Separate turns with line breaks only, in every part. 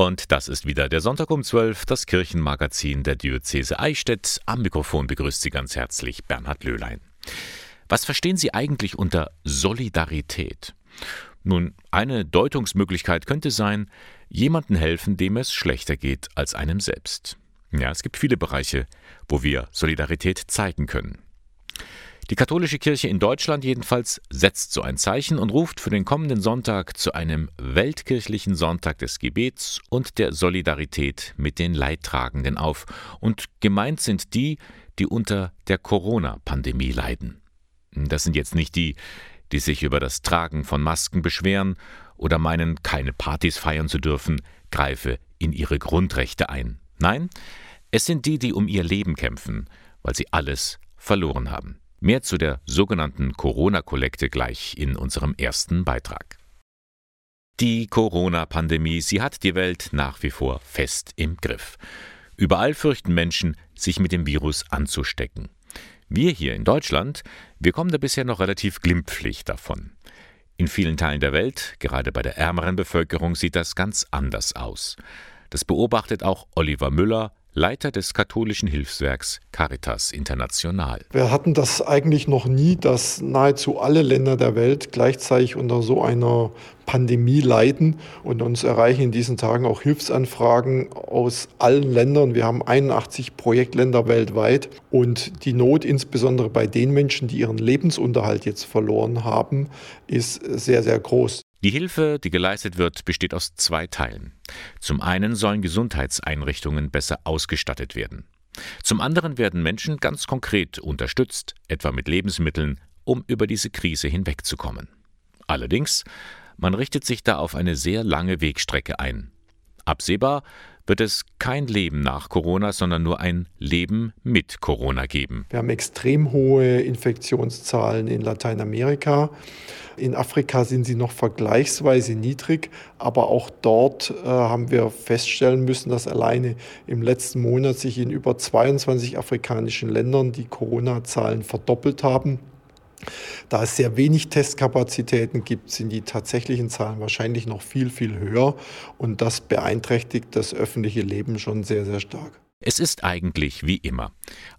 Und das ist wieder der Sonntag um 12, das Kirchenmagazin der Diözese Eichstätt. Am Mikrofon begrüßt Sie ganz herzlich Bernhard Löhlein. Was verstehen Sie eigentlich unter Solidarität? Nun, eine Deutungsmöglichkeit könnte sein, jemandem helfen, dem es schlechter geht als einem selbst. Ja, es gibt viele Bereiche, wo wir Solidarität zeigen können. Die katholische Kirche in Deutschland jedenfalls setzt so ein Zeichen und ruft für den kommenden Sonntag zu einem weltkirchlichen Sonntag des Gebets und der Solidarität mit den Leidtragenden auf. Und gemeint sind die, die unter der Corona-Pandemie leiden. Das sind jetzt nicht die, die sich über das Tragen von Masken beschweren oder meinen, keine Partys feiern zu dürfen, greife in ihre Grundrechte ein. Nein, es sind die, die um ihr Leben kämpfen, weil sie alles verloren haben. Mehr zu der sogenannten Corona-Kollekte gleich in unserem ersten Beitrag. Die Corona-Pandemie, sie hat die Welt nach wie vor fest im Griff. Überall fürchten Menschen, sich mit dem Virus anzustecken. Wir hier in Deutschland, wir kommen da bisher noch relativ glimpflich davon. In vielen Teilen der Welt, gerade bei der ärmeren Bevölkerung, sieht das ganz anders aus. Das beobachtet auch Oliver Müller, Leiter des katholischen Hilfswerks Caritas International.
Wir hatten das eigentlich noch nie, dass nahezu alle Länder der Welt gleichzeitig unter so einer Pandemie leiden und uns erreichen in diesen Tagen auch Hilfsanfragen aus allen Ländern. Wir haben 81 Projektländer weltweit und die Not insbesondere bei den Menschen, die ihren Lebensunterhalt jetzt verloren haben, ist sehr, sehr groß.
Die Hilfe, die geleistet wird, besteht aus zwei Teilen. Zum einen sollen Gesundheitseinrichtungen besser ausgestattet werden. Zum anderen werden Menschen ganz konkret unterstützt, etwa mit Lebensmitteln, um über diese Krise hinwegzukommen. Allerdings, man richtet sich da auf eine sehr lange Wegstrecke ein. Absehbar wird es kein Leben nach Corona, sondern nur ein Leben mit Corona geben.
Wir haben extrem hohe Infektionszahlen in Lateinamerika. In Afrika sind sie noch vergleichsweise niedrig, aber auch dort äh, haben wir feststellen müssen, dass alleine im letzten Monat sich in über 22 afrikanischen Ländern die Corona-Zahlen verdoppelt haben. Da es sehr wenig Testkapazitäten gibt, sind die tatsächlichen Zahlen wahrscheinlich noch viel, viel höher und das beeinträchtigt das öffentliche Leben schon sehr, sehr stark.
Es ist eigentlich wie immer.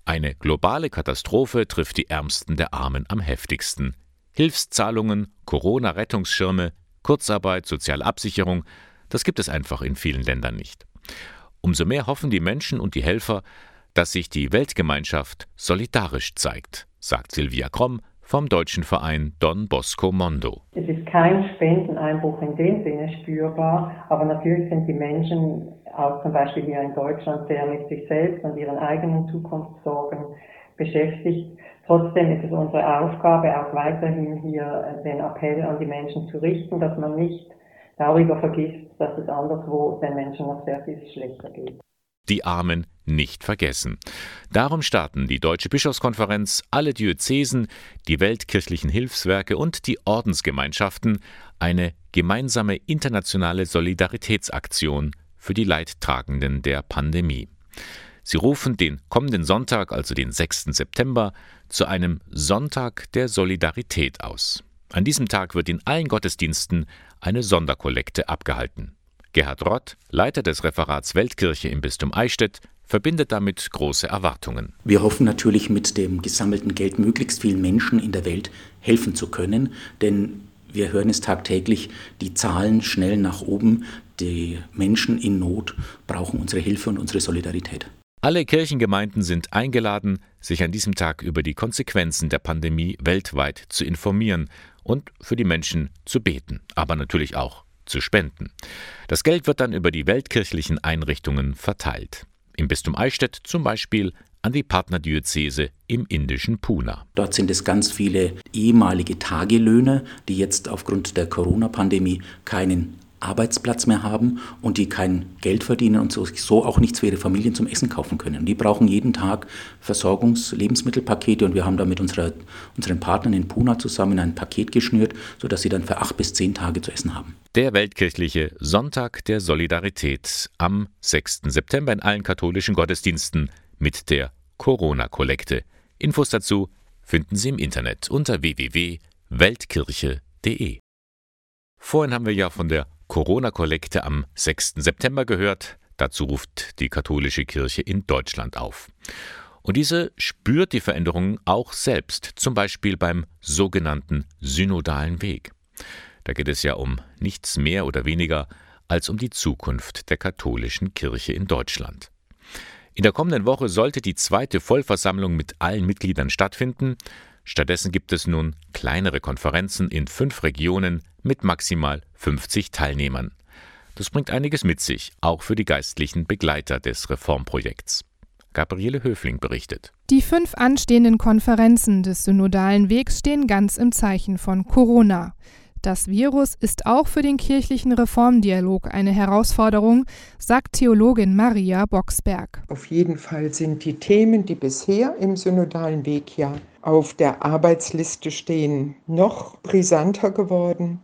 Eine globale Katastrophe trifft die Ärmsten der Armen am heftigsten. Hilfszahlungen, Corona-Rettungsschirme, Kurzarbeit, soziale Absicherung, das gibt es einfach in vielen Ländern nicht. Umso mehr hoffen die Menschen und die Helfer, dass sich die Weltgemeinschaft solidarisch zeigt, sagt Silvia Kromm, vom deutschen Verein Don Bosco Mondo.
Es ist kein Spendeneinbruch in dem Sinne spürbar, aber natürlich sind die Menschen auch zum Beispiel hier in Deutschland sehr mit sich selbst und ihren eigenen Zukunftssorgen beschäftigt. Trotzdem ist es unsere Aufgabe, auch weiterhin hier den Appell an die Menschen zu richten, dass man nicht darüber vergisst, dass es anderswo den Menschen noch sehr viel schlechter geht
die Armen nicht vergessen. Darum starten die Deutsche Bischofskonferenz, alle Diözesen, die weltkirchlichen Hilfswerke und die Ordensgemeinschaften eine gemeinsame internationale Solidaritätsaktion für die Leidtragenden der Pandemie. Sie rufen den kommenden Sonntag, also den 6. September, zu einem Sonntag der Solidarität aus. An diesem Tag wird in allen Gottesdiensten eine Sonderkollekte abgehalten. Gerhard Rott, Leiter des Referats Weltkirche im Bistum Eichstätt, verbindet damit große Erwartungen.
Wir hoffen natürlich mit dem gesammelten Geld möglichst vielen Menschen in der Welt helfen zu können, denn wir hören es tagtäglich, die Zahlen schnell nach oben, die Menschen in Not brauchen unsere Hilfe und unsere Solidarität.
Alle Kirchengemeinden sind eingeladen, sich an diesem Tag über die Konsequenzen der Pandemie weltweit zu informieren und für die Menschen zu beten, aber natürlich auch zu spenden. Das Geld wird dann über die weltkirchlichen Einrichtungen verteilt. Im Bistum Eichstätt zum Beispiel an die Partnerdiözese im indischen Puna.
Dort sind es ganz viele ehemalige Tagelöhner, die jetzt aufgrund der Corona-Pandemie keinen Arbeitsplatz mehr haben und die kein Geld verdienen und so, auch nichts für ihre Familien zum Essen kaufen können. Die brauchen jeden Tag Versorgungs-Lebensmittelpakete und wir haben da mit unserer, unseren Partnern in Puna zusammen ein Paket geschnürt, sodass sie dann für acht bis zehn Tage zu essen haben.
Der weltkirchliche Sonntag der Solidarität am 6. September in allen katholischen Gottesdiensten mit der Corona-Kollekte. Infos dazu finden Sie im Internet unter www.weltkirche.de. Vorhin haben wir ja von der Corona-Kollekte am 6. September gehört. Dazu ruft die katholische Kirche in Deutschland auf. Und diese spürt die Veränderungen auch selbst, zum Beispiel beim sogenannten synodalen Weg. Da geht es ja um nichts mehr oder weniger als um die Zukunft der katholischen Kirche in Deutschland. In der kommenden Woche sollte die zweite Vollversammlung mit allen Mitgliedern stattfinden. Stattdessen gibt es nun kleinere Konferenzen in fünf Regionen mit maximal 50 Teilnehmern. Das bringt einiges mit sich, auch für die geistlichen Begleiter des Reformprojekts. Gabriele Höfling berichtet.
Die fünf anstehenden Konferenzen des synodalen Wegs stehen ganz im Zeichen von Corona. Das Virus ist auch für den kirchlichen Reformdialog eine Herausforderung, sagt Theologin Maria Boxberg.
Auf jeden Fall sind die Themen, die bisher im synodalen Weg ja auf der Arbeitsliste stehen, noch brisanter geworden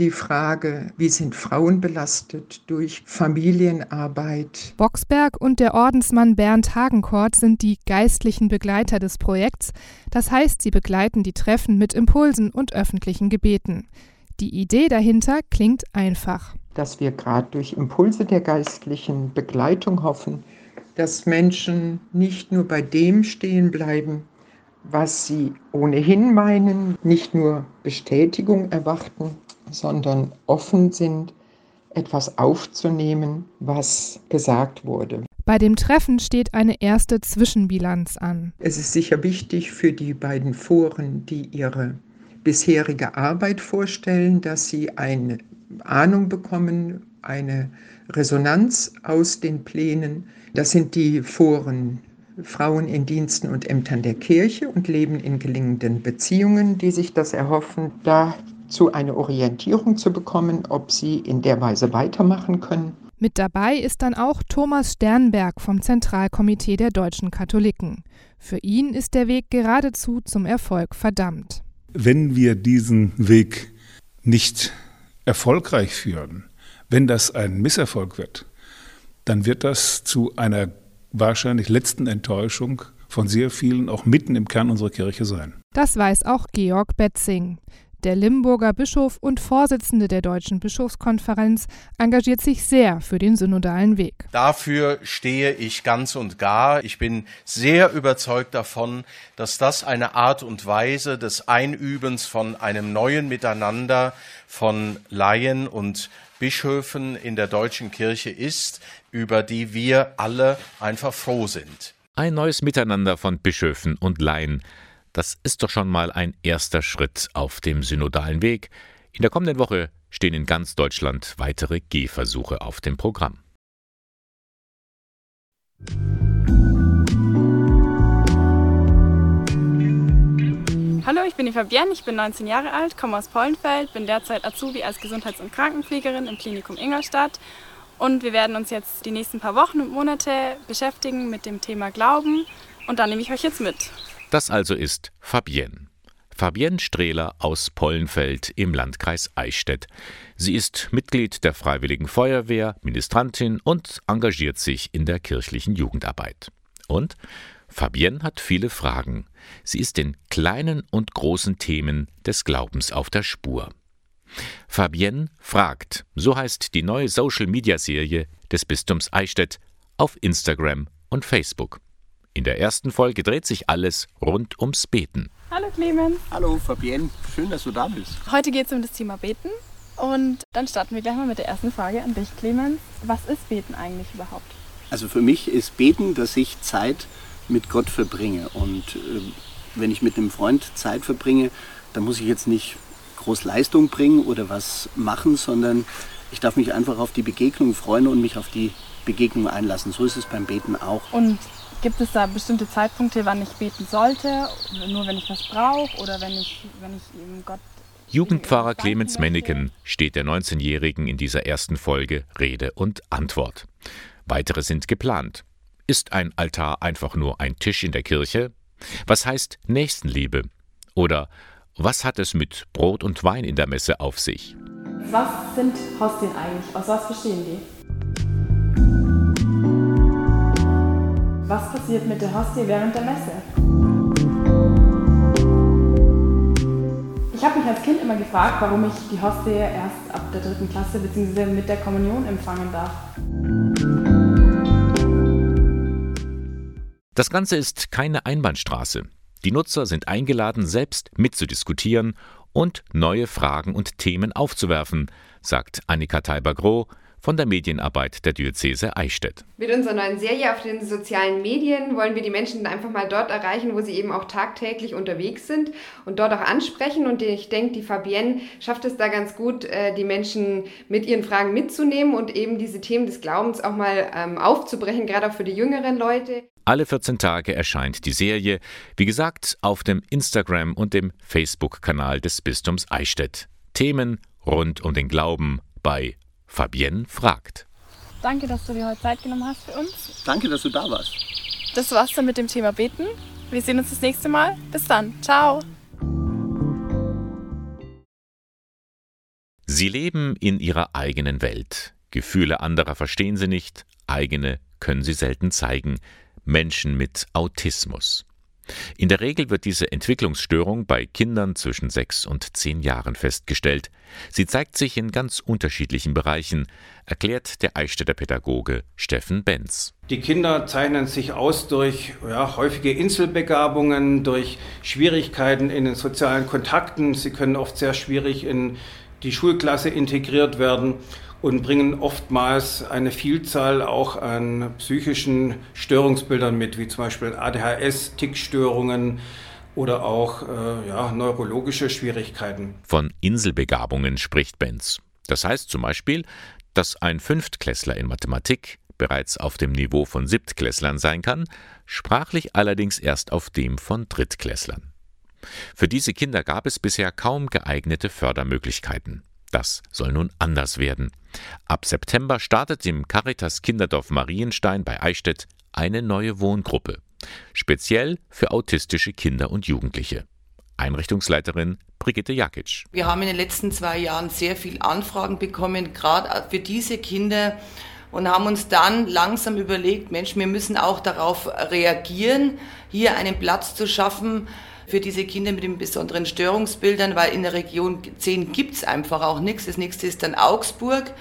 die Frage, wie sind Frauen belastet durch Familienarbeit.
Boxberg und der Ordensmann Bernd Hagenkort sind die geistlichen Begleiter des Projekts. Das heißt, sie begleiten die Treffen mit Impulsen und öffentlichen Gebeten. Die Idee dahinter klingt einfach.
Dass wir gerade durch Impulse der geistlichen Begleitung hoffen, dass Menschen nicht nur bei dem stehen bleiben, was sie ohnehin meinen, nicht nur Bestätigung erwarten, sondern offen sind, etwas aufzunehmen, was gesagt wurde.
Bei dem Treffen steht eine erste Zwischenbilanz an.
Es ist sicher wichtig für die beiden Foren, die ihre bisherige Arbeit vorstellen, dass sie eine Ahnung bekommen, eine Resonanz aus den Plänen. Das sind die Foren Frauen in Diensten und Ämtern der Kirche und Leben in gelingenden Beziehungen, die sich das erhoffen. Da zu eine Orientierung zu bekommen, ob sie in der Weise weitermachen können.
Mit dabei ist dann auch Thomas Sternberg vom Zentralkomitee der deutschen Katholiken. Für ihn ist der Weg geradezu zum Erfolg verdammt.
Wenn wir diesen Weg nicht erfolgreich führen, wenn das ein Misserfolg wird, dann wird das zu einer wahrscheinlich letzten Enttäuschung von sehr vielen auch mitten im Kern unserer Kirche sein.
Das weiß auch Georg Betzing. Der Limburger Bischof und Vorsitzende der Deutschen Bischofskonferenz engagiert sich sehr für den synodalen Weg.
Dafür stehe ich ganz und gar. Ich bin sehr überzeugt davon, dass das eine Art und Weise des Einübens von einem neuen Miteinander von Laien und Bischöfen in der deutschen Kirche ist, über die wir alle einfach froh sind.
Ein neues Miteinander von Bischöfen und Laien. Das ist doch schon mal ein erster Schritt auf dem synodalen Weg. In der kommenden Woche stehen in ganz Deutschland weitere Gehversuche auf dem Programm.
Hallo, ich bin die Fabienne, ich bin 19 Jahre alt, komme aus Pollenfeld, bin derzeit Azubi als Gesundheits- und Krankenpflegerin im Klinikum Ingolstadt und wir werden uns jetzt die nächsten paar Wochen und Monate beschäftigen mit dem Thema Glauben und da nehme ich euch jetzt mit.
Das also ist Fabienne. Fabienne Strehler aus Pollenfeld im Landkreis Eichstätt. Sie ist Mitglied der Freiwilligen Feuerwehr, Ministrantin und engagiert sich in der kirchlichen Jugendarbeit. Und Fabienne hat viele Fragen. Sie ist den kleinen und großen Themen des Glaubens auf der Spur. Fabienne fragt, so heißt die neue Social-Media-Serie des Bistums Eichstätt auf Instagram und Facebook. In der ersten Folge dreht sich alles rund ums Beten.
Hallo Clemens.
Hallo Fabienne, schön, dass du da bist.
Heute geht es um das Thema Beten und dann starten wir gleich mal mit der ersten Frage an dich, Clemens. Was ist Beten eigentlich überhaupt?
Also für mich ist Beten, dass ich Zeit mit Gott verbringe und äh, wenn ich mit einem Freund Zeit verbringe, dann muss ich jetzt nicht groß Leistung bringen oder was machen, sondern ich darf mich einfach auf die Begegnung freuen und mich auf die Begegnung einlassen. So ist es beim Beten auch.
Und Gibt es da bestimmte Zeitpunkte, wann ich beten sollte? Nur wenn ich was brauche oder wenn ich, wenn ich eben Gott.
Jugendpfarrer Clemens Menneken steht der 19-Jährigen in dieser ersten Folge Rede und Antwort. Weitere sind geplant. Ist ein Altar einfach nur ein Tisch in der Kirche? Was heißt Nächstenliebe? Oder was hat es mit Brot und Wein in der Messe auf sich?
Was sind Hostien eigentlich? Aus was bestehen die? Was passiert mit der Hostie während der Messe? Ich habe mich als Kind immer gefragt, warum ich die Hostie erst ab der dritten Klasse bzw. mit der Kommunion empfangen darf.
Das Ganze ist keine Einbahnstraße. Die Nutzer sind eingeladen, selbst mitzudiskutieren und neue Fragen und Themen aufzuwerfen, sagt Annika Teiber-Groh von der Medienarbeit der Diözese Eichstätt.
Mit unserer neuen Serie auf den sozialen Medien wollen wir die Menschen einfach mal dort erreichen, wo sie eben auch tagtäglich unterwegs sind und dort auch ansprechen. Und ich denke, die Fabienne schafft es da ganz gut, äh, die Menschen mit ihren Fragen mitzunehmen und eben diese Themen des Glaubens auch mal ähm, aufzubrechen, gerade auch für die jüngeren Leute.
Alle 14 Tage erscheint die Serie, wie gesagt, auf dem Instagram und dem Facebook-Kanal des Bistums Eichstätt. Themen rund um den Glauben bei Fabienne fragt.
Danke, dass du dir heute Zeit genommen hast für uns.
Danke, dass du da warst.
Das war's dann mit dem Thema Beten. Wir sehen uns das nächste Mal. Bis dann. Ciao.
Sie leben in ihrer eigenen Welt. Gefühle anderer verstehen sie nicht, eigene können sie selten zeigen. Menschen mit Autismus. In der Regel wird diese Entwicklungsstörung bei Kindern zwischen sechs und zehn Jahren festgestellt. Sie zeigt sich in ganz unterschiedlichen Bereichen, erklärt der Eichstätter Pädagoge Steffen Benz.
Die Kinder zeichnen sich aus durch ja, häufige Inselbegabungen, durch Schwierigkeiten in den sozialen Kontakten. Sie können oft sehr schwierig in die Schulklasse integriert werden und bringen oftmals eine Vielzahl auch an psychischen Störungsbildern mit, wie zum Beispiel ADHS, Tickstörungen oder auch äh, ja, neurologische Schwierigkeiten.
Von Inselbegabungen spricht Benz. Das heißt zum Beispiel, dass ein Fünftklässler in Mathematik bereits auf dem Niveau von Siebtklässlern sein kann, sprachlich allerdings erst auf dem von Drittklässlern. Für diese Kinder gab es bisher kaum geeignete Fördermöglichkeiten. Das soll nun anders werden. Ab September startet im Caritas Kinderdorf Marienstein bei Eichstätt eine neue Wohngruppe, speziell für autistische Kinder und Jugendliche. Einrichtungsleiterin Brigitte Jakic.
Wir haben in den letzten zwei Jahren sehr viele Anfragen bekommen, gerade für diese Kinder und haben uns dann langsam überlegt, Mensch, wir müssen auch darauf reagieren, hier einen Platz zu schaffen, für diese Kinder mit den besonderen Störungsbildern, weil in der Region 10 gibt es einfach auch nichts. Das nächste ist dann Augsburg.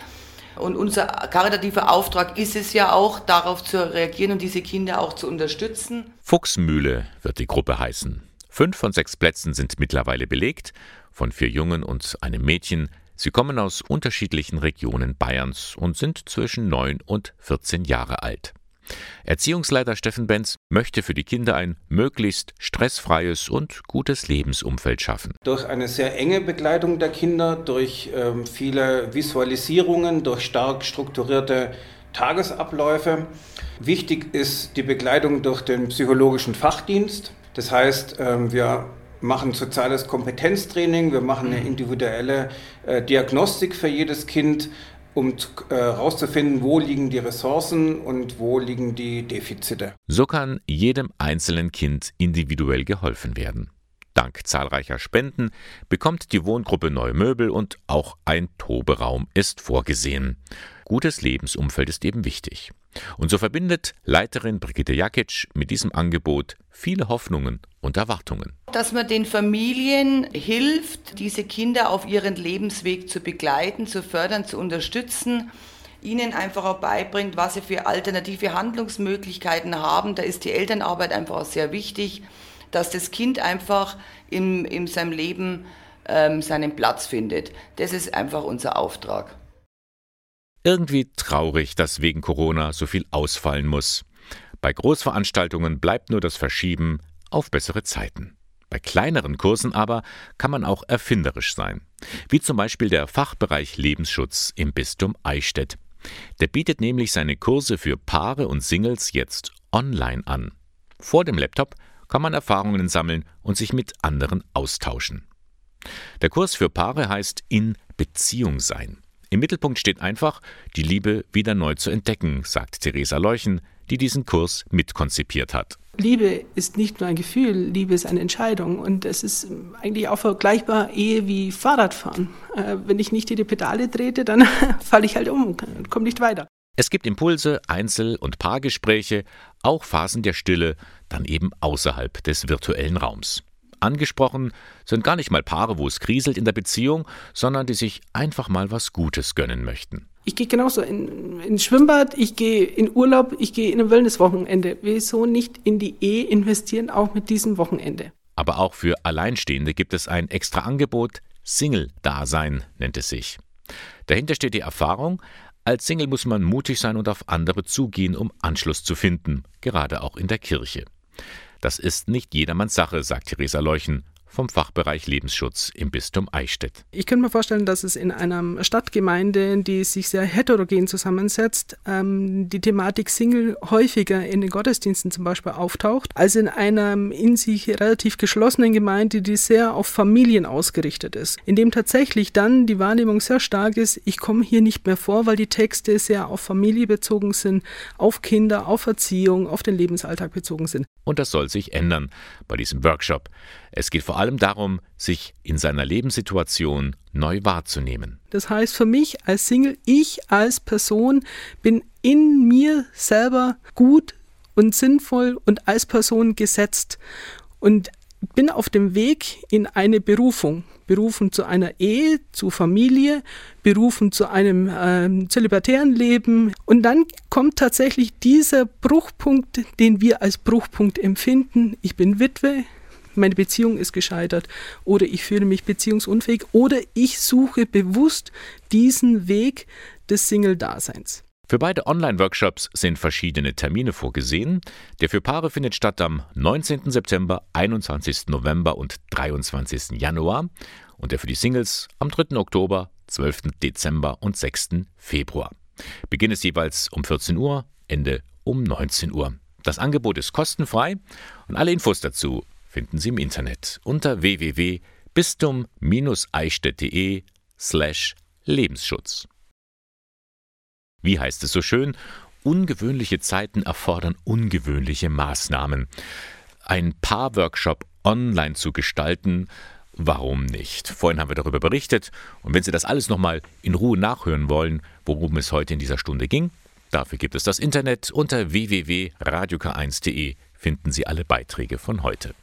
Und unser karitativer Auftrag ist es ja auch, darauf zu reagieren und diese Kinder auch zu unterstützen.
Fuchsmühle wird die Gruppe heißen. Fünf von sechs Plätzen sind mittlerweile belegt, von vier Jungen und einem Mädchen. Sie kommen aus unterschiedlichen Regionen Bayerns und sind zwischen neun und 14 Jahre alt. Erziehungsleiter Steffen Benz möchte für die Kinder ein möglichst stressfreies und gutes Lebensumfeld schaffen.
Durch eine sehr enge Begleitung der Kinder, durch ähm, viele Visualisierungen, durch stark strukturierte Tagesabläufe. Wichtig ist die Begleitung durch den psychologischen Fachdienst. Das heißt, ähm, wir machen soziales Kompetenztraining, wir machen eine individuelle äh, Diagnostik für jedes Kind, um herauszufinden, äh, wo liegen die Ressourcen und wo liegen die Defizite.
So kann jedem einzelnen Kind individuell geholfen werden. Dank zahlreicher Spenden bekommt die Wohngruppe neue Möbel und auch ein Toberaum ist vorgesehen. Gutes Lebensumfeld ist eben wichtig. Und so verbindet Leiterin Brigitte Jakic mit diesem Angebot viele Hoffnungen und Erwartungen.
Dass man den Familien hilft, diese Kinder auf ihren Lebensweg zu begleiten, zu fördern, zu unterstützen, ihnen einfach auch beibringt, was sie für alternative Handlungsmöglichkeiten haben. Da ist die Elternarbeit einfach auch sehr wichtig, dass das Kind einfach in, in seinem Leben ähm, seinen Platz findet. Das ist einfach unser Auftrag.
Irgendwie traurig, dass wegen Corona so viel ausfallen muss. Bei Großveranstaltungen bleibt nur das Verschieben auf bessere Zeiten. Bei kleineren Kursen aber kann man auch erfinderisch sein, wie zum Beispiel der Fachbereich Lebensschutz im Bistum Eichstätt. Der bietet nämlich seine Kurse für Paare und Singles jetzt online an. Vor dem Laptop kann man Erfahrungen sammeln und sich mit anderen austauschen. Der Kurs für Paare heißt In Beziehung sein. Im Mittelpunkt steht einfach, die Liebe wieder neu zu entdecken, sagt Theresa Leuchen, die diesen Kurs mitkonzipiert hat.
Liebe ist nicht nur ein Gefühl, Liebe ist eine Entscheidung. Und es ist eigentlich auch vergleichbar Ehe wie Fahrradfahren. Äh, wenn ich nicht die Pedale trete, dann falle ich halt um und komme nicht weiter.
Es gibt Impulse, Einzel- und Paargespräche, auch Phasen der Stille, dann eben außerhalb des virtuellen Raums. Angesprochen sind gar nicht mal Paare, wo es kriselt in der Beziehung, sondern die sich einfach mal was Gutes gönnen möchten.
Ich gehe genauso in, ins Schwimmbad, ich gehe in Urlaub, ich gehe in ein Wellnesswochenende. Wieso nicht in die Ehe investieren, auch mit diesem Wochenende?
Aber auch für Alleinstehende gibt es ein extra Angebot, Single-Dasein nennt es sich. Dahinter steht die Erfahrung, als Single muss man mutig sein und auf andere zugehen, um Anschluss zu finden, gerade auch in der Kirche. Das ist nicht jedermanns Sache, sagt Theresa Leuchen vom Fachbereich Lebensschutz im Bistum Eichstätt.
Ich könnte mir vorstellen, dass es in einer Stadtgemeinde, die sich sehr heterogen zusammensetzt, ähm, die Thematik Single häufiger in den Gottesdiensten zum Beispiel auftaucht, als in einer in sich relativ geschlossenen Gemeinde, die sehr auf Familien ausgerichtet ist. In dem tatsächlich dann die Wahrnehmung sehr stark ist, ich komme hier nicht mehr vor, weil die Texte sehr auf Familie bezogen sind, auf Kinder, auf Erziehung, auf den Lebensalltag bezogen sind.
Und das soll sich ändern bei diesem Workshop. Es geht vor allem darum, sich in seiner Lebenssituation neu wahrzunehmen.
Das heißt für mich als Single, ich als Person bin in mir selber gut und sinnvoll und als Person gesetzt und bin auf dem Weg in eine Berufung. Berufen zu einer Ehe, zu Familie, berufen zu einem äh, zölibatären Leben. Und dann kommt tatsächlich dieser Bruchpunkt, den wir als Bruchpunkt empfinden. Ich bin Witwe, meine Beziehung ist gescheitert oder ich fühle mich beziehungsunfähig oder ich suche bewusst diesen Weg des Single-Daseins.
Für beide Online-Workshops sind verschiedene Termine vorgesehen. Der für Paare findet statt am 19. September, 21. November und 23. Januar und der für die Singles am 3. Oktober, 12. Dezember und 6. Februar. Beginn ist jeweils um 14 Uhr, Ende um 19 Uhr. Das Angebot ist kostenfrei und alle Infos dazu finden Sie im Internet unter www.bistum-eichstätt.de slash Lebensschutz. Wie heißt es so schön? Ungewöhnliche Zeiten erfordern ungewöhnliche Maßnahmen. Ein Paar-Workshop online zu gestalten, warum nicht? Vorhin haben wir darüber berichtet und wenn Sie das alles nochmal in Ruhe nachhören wollen, worum es heute in dieser Stunde ging, dafür gibt es das Internet unter www.radiok1.de finden Sie alle Beiträge von heute.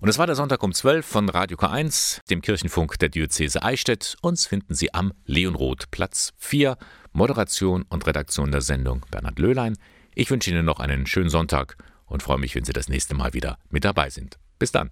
Und es war der Sonntag um 12 von Radio K1, dem Kirchenfunk der Diözese Eichstätt. Uns finden Sie am Leonroth Platz 4. Moderation und Redaktion der Sendung Bernhard Löhlein. Ich wünsche Ihnen noch einen schönen Sonntag und freue mich, wenn Sie das nächste Mal wieder mit dabei sind. Bis dann.